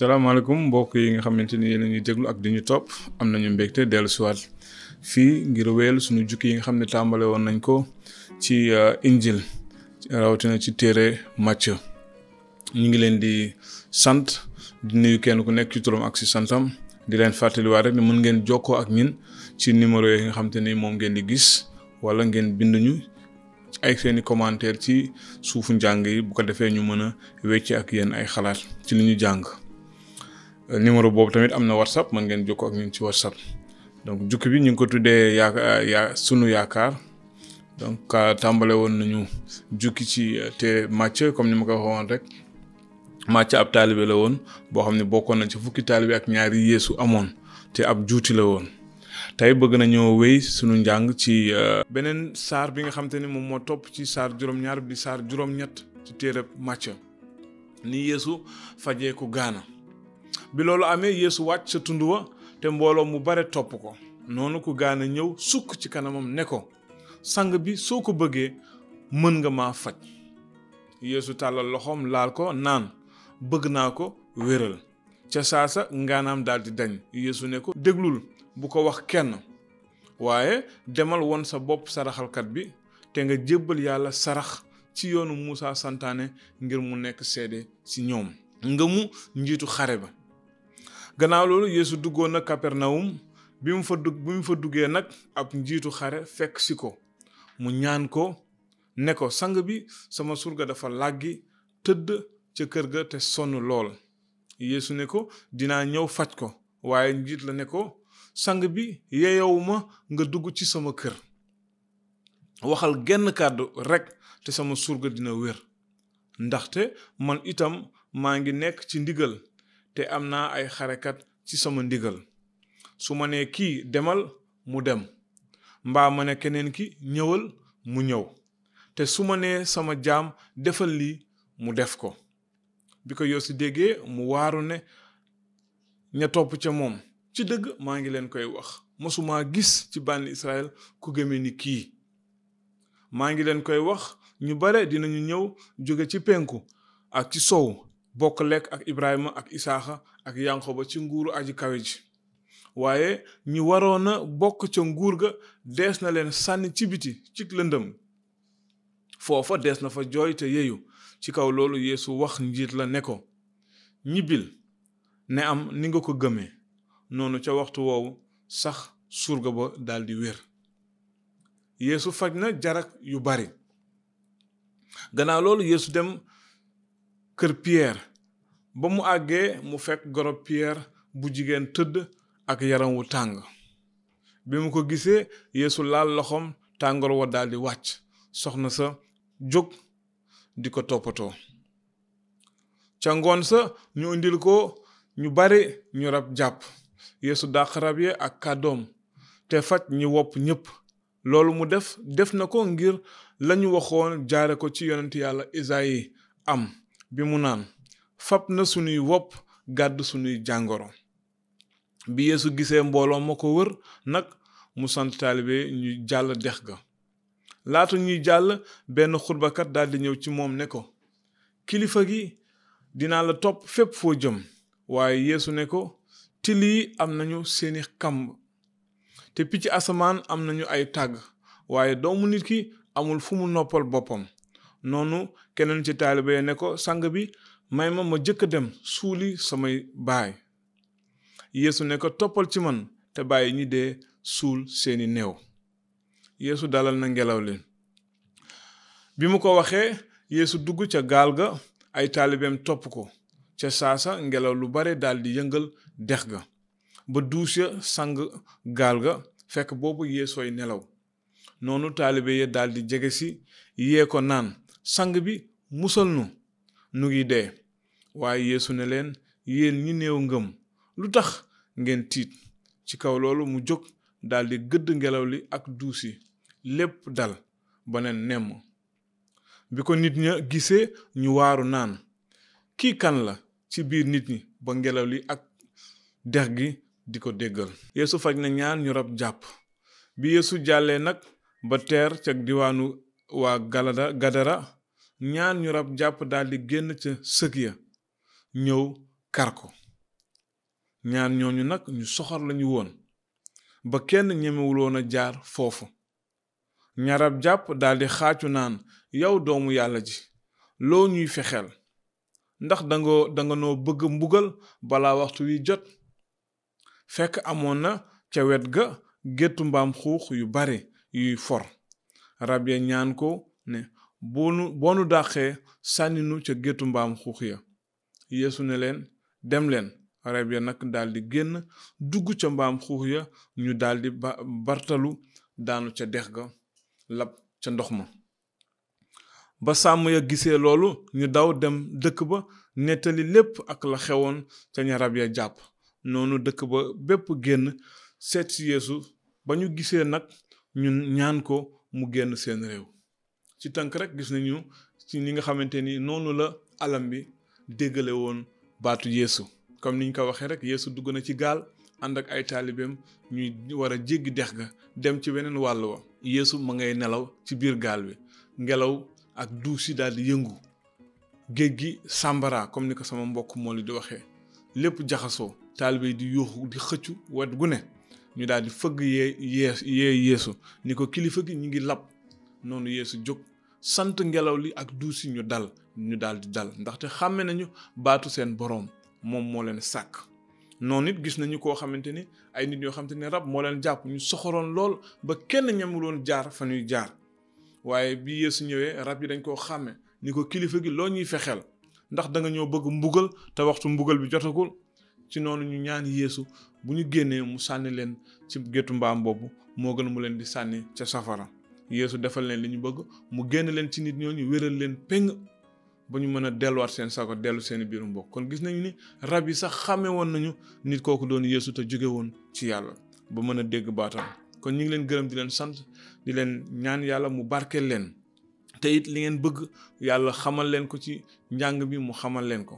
salaamaaleykum mbokk yi nga xamante ni yéen a ngi déglu ak di ñu topp am nañu mbégte dellu siwaat fii ngir wéyal suñu jukki yi nga xam ne tàmbale woon nañ ko ci euh, injil rawatina ci téere Macë ñu ngi leen di sant di nuyu kenn ku nekk ci turam ak si santam di leen fàttaliwaat rek ne mën ngeen jokkoo ak ñin ci numéro yi nga xam te ni moom ngeen di gis wala ngeen bind ñu ay seeni commentaire ci suufu njàng yi bu ko defee ñu mën a wecc ak yéen ay xalaat ci li ñu jàng euh, numéro boobu tamit am na whatsapp mën ngeen jokkoo ak ñun ci whatsapp donc jukki bi ñu ngi ko tuddee yaa euh, yaa sunu yaakaar donc tàmbale woon nañu jukki ci euh, te màcc comme ni ma ko waxoon rek màcc ab taalibe la woon boo xam ne bokkoon na ci fukki taalibe ak ñaari yéesu amoon te ab juuti la woon tey bëgg nañoo wéy suñu njàng ci euh, beneen saar bi nga xam te ni moom moo topp ci saar juróom-ñaar bi saar juróom-ñett ci téereb màcc ni yéesu fajee ku gaana bi loolu amee yéesu wàcc sa tund wa te mbooloo mu bare topp ko noonu ku gaana ñëw sukk ci kanamam ne ko sang bi soo ko bëggee mën nga maa faj yéesu tàllal loxoom laal ko naan bëgg naa ko wéral ca saasa ngaanaam daal di dañ yeesu ne ko déglul bu ko wax kenn waaye demal won sa bopp saraxalkat bi te nga jébbal yàlla sarax ci yoonu Muusaa santaane ngir mu nekk seede ci ñoom ngëmu njiitu xare ba gannaaw loolu Yeesu duggoon na Kapernawum bi mu fa dug bi mu fa duggee nag ab njiitu xare fekk si ko mu ñaan ko ne ko sang bi sama surga dafa làggi tëdd ca kër ga te sonn lool Yeesu ne ko dinaa ñëw faj ko waaye njiit la ne ko sang bi yeeyowuma nga dugg ci sama kër waxal genn kàddu rekk te sama surga dina wér ndaxte man itam maa ngi nekk ci ndigal te am naa ay xarekat ci sama ndigal su ma nee kii demal mu dem mbaa ma ne keneen ki ñëwal mu ñëw te su ma nee sama jaam defal lii mu def ko bi ko Yosi déggee mu waaru ne ña topp ca moom ci dëgg maa ngi leen koy wax masumaa gis ci bànni Israël ku gëme ni kii maa ngi leen koy wax ñu bare dinañu ñëw jóge ci penku ak ci sow bokk lekk ak Ibrahima ak Isaaxa ak Yanqoba ci nguuru aji kawe ji waaye ñu waroon a bokk ca nguur ga dees na leen sànni ci biti ci lëndëm foofa dees na fa jooy te yeeyu ci kaw loolu yéesu wax njiit la ne ko ñibbil ne am ni nga ko gëmee noonu ca waxtu woowu sax surga ba daldi wér yéesu faj na jarak yu bari gannaaw loolu yéesu dem kër Pierre ba mu àggee mu fekk goro Pierre bu jigéen tëdd ak yaram wu tàng bi mu ko gisee yéesu laal loxoom tàngoor wa daldi wàcc soxna sa jóg di ko toppatoo ca ngoon sa ñu indil ko ñu bare ñu rab jàpp yéesu dàq rab ya ak kàddoom te faj ñi wopp ñépp loolu mu def def na ko ngir lañu waxoon jaare ko ci yonent yàlla Isayi am bi mu naan fab na sunuy wopp gàdd sunuy jàngoro bi yeesu gisee mbooloo ma ko wër nag mu sant taalibe ñu jàll dex ga laata ñuy jàll benn xutbakat daldi ñëw ci moom ne ko kilifa gi dinaa la topp fépp foo jëm waaye yéesu ne ko till yi am nañu seeni kàmb te picc asamaan am nañu ay tàgg waaye doomu nit ki amul fu mu noppal boppam noonu keneen ci taalibe ne ko sang bi may ma ma jëkk dem suuli samay baay yéesu ne ko toppal ci man te bàyyi ñi dee suul seeni néew yéesu dalal na ngelaw li bi mu ko waxee yéesu dugg ca gaal ga ay taalibeem topp ko ca saasa ngelaw lu bare daldi yëngal dex ga ba duus ya sang gaal ga fekk boobu yeesooy nelaw noonu taalibe ya daldi jege si yee ko naan sang bi musal nu nu ngi dee waaye yeesu ne leen yéen ñi néew ngëm lu tax ngeen tiit ci kaw loolu mu jóg daldi gëdd ngelaw li ak duus yi lépp dal ba ne nemm bi ko nit ña gisee ñu waaru naan kii kan la ci biir nit ñi ba ngelaw li ak dex gi di ko déggal yeesu faj na ñaar ñu rab jàpp bi yeesu jàllee nag ba teer ca diwaanu waa galada gadara ñaar ñu rab jàpp daldi génn ca sëg ya ñëw kar ko ñaar ñooñu nag ñu soxor lañu woon ba kenn ñemewuloon a jaar foofu ñarab jàpp daldi xaacu naan yow doomu yàlla ji loo ñuy fexeel ndax danga danga noo bëgg mbugal balaa waxtu wi jot fekk amoon na ca wet ga géttu mbaam xuux yu bare yuy for rab ya ñaan ko ne bonu bonu dàqee sànninu ca géttu mbaam xuux ya yeesu ne leen dem leen rab ya nag daldi génn dugg ca mbaam xuux ya ñu daldi ba bartalu daanu ca dex ga lab ca ndox ma ba sàmm ya gisee loolu ñu daw dem dëkk ba nettali lépp ak la xewoon ca ña rab ya jàpp noonu dëkk ba bépp génn seet si yeesu ba ñu gisee nag ñu ñaan ko mu génn seen réew ci tënk rek gis nañu ci ni nga xamante ni noonu la alam bi déggale woon baatu yéesu comme niñ ko waxee rek yéesu dugg na ci gaal ànd ak ay taalibeem ñuy war a jéggi dex ga dem ci weneen wàll wa yéesu ma ngay nelaw ci biir gaal bi ngelaw ak duus yi daal di yëngu géej gi sàmbara comme ni ko sama mbokk moo li di waxee lépp jaxasoo taalibe yi di yuuxu di xëccu wet gu ne ñu daal di fëgg yee yee yee yeesu ni ko kilifa gi ñu ngi lab noonu yeesu jóg sant ngelaw li ak duusi ñu dal ñu daal di dal ndaxte xàmme nañu baatu seen boroom moom moo leen sàkk noonu it gis nañu koo xamante ni ay nit yoo xamante ni rab moo leen jàpp ñu soxoroon lool ba kenn ñamuloon jaar fa ñuy jaar waaye bi Yeesu ñëwee rab yi dañ koo xàmme ni ko kilifa gi loo ñuy fexeel ndax da nga ñoo bëgg mbugal te waxtu mbugal bi jotagul ci noonu ñu ñaan yéesu bu ñu génnee mu sànni leen ci géttu mbaam boobu moo gën mu leen di sànni ca safara yéesu defal leen li ñu bëgg mu génn leen ci nit ñooñu wéral leen péng ba ñu mën a delluwaat seen sago dellu seen biiru mbokk kon gis nañu ni rab yi sax xàmme woon nañu nit kooku doon yeesu te jóge woon ci yàlla ba mën a dégg baatam kon ñu ngi leen gërëm di leen sant di leen ñaan yàlla mu barkeel leen te it li ngeen bëgg yàlla xamal leen ko ci njàng bi mu xamal leen ko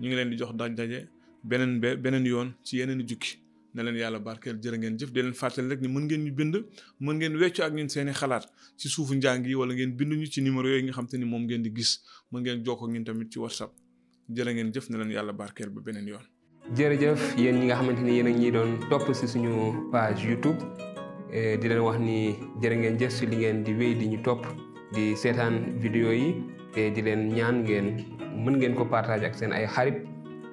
ñu ngi leen di jox daj daje beneen beneen yoon ci yeneen jukki na leen yàlla barkeel jërë ngeen jëf di leen fàttali rek ni mën ngeen ñu bind mën ngeen weccu ak ñun seeni xalaat ci suufu njàng yi wala ngeen bind ñu ci numéro yooyu nga xam te ni moom ngeen di gis mën ngeen jokkoo ñun tamit ci whatsapp jërë ngeen jëf na leen yàlla barkeel ba beneen yoon. jërëjëf yéen ñi nga xamante ni yéen a ñuy doon topp si suñu page YouTube eh, di leen wax ni jërë ngeen jëf si li ngeen di wéy di ñu topp. di seetaan vidéo yi te di leen ñaan ngeen mën ngeen ko partager ak seen ay xarit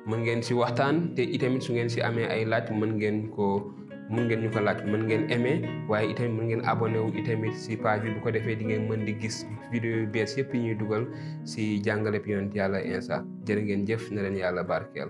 mën ngeen si waxtaan te itamit su ngeen si amee ay laaj mën ngeen ko mën ngeen ñu ko laaj mën ngeen aimé waaye itamit mën ngeen abonné wu itamit si page bi bu ko defee di ngeen mën di gis vidéo yu bees yëpp yi ñuy dugal si jàngale bi yonent yàlla Insa jërë ngeen jëf na leen yàlla barkeel